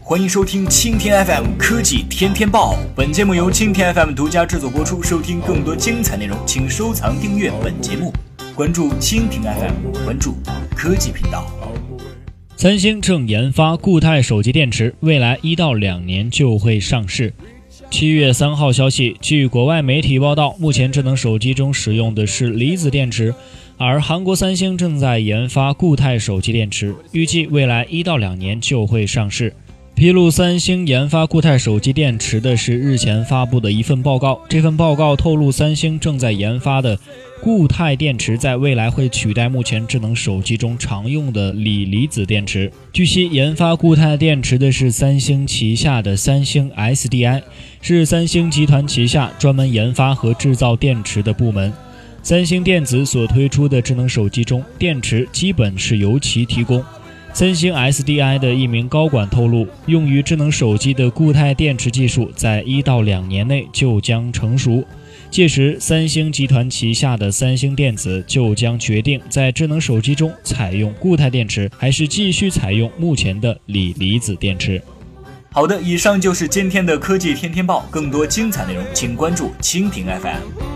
欢迎收听蜻蜓 FM 科技天天报，本节目由蜻蜓 FM 独家制作播出。收听更多精彩内容，请收藏订阅本节目，关注蜻蜓 FM，关注科技频道。三星正研发固态手机电池，未来一到两年就会上市。七月三号消息，据国外媒体报道，目前智能手机中使用的是离子电池，而韩国三星正在研发固态手机电池，预计未来一到两年就会上市。披露三星研发固态手机电池的是日前发布的一份报告。这份报告透露，三星正在研发的固态电池在未来会取代目前智能手机中常用的锂离子电池。据悉，研发固态电池的是三星旗下的三星 SDI，是三星集团旗下专门研发和制造电池的部门。三星电子所推出的智能手机中，电池基本是由其提供。三星 SDI 的一名高管透露，用于智能手机的固态电池技术在一到两年内就将成熟，届时三星集团旗下的三星电子就将决定在智能手机中采用固态电池，还是继续采用目前的锂离子电池。好的，以上就是今天的科技天天报，更多精彩内容请关注蜻蜓 FM。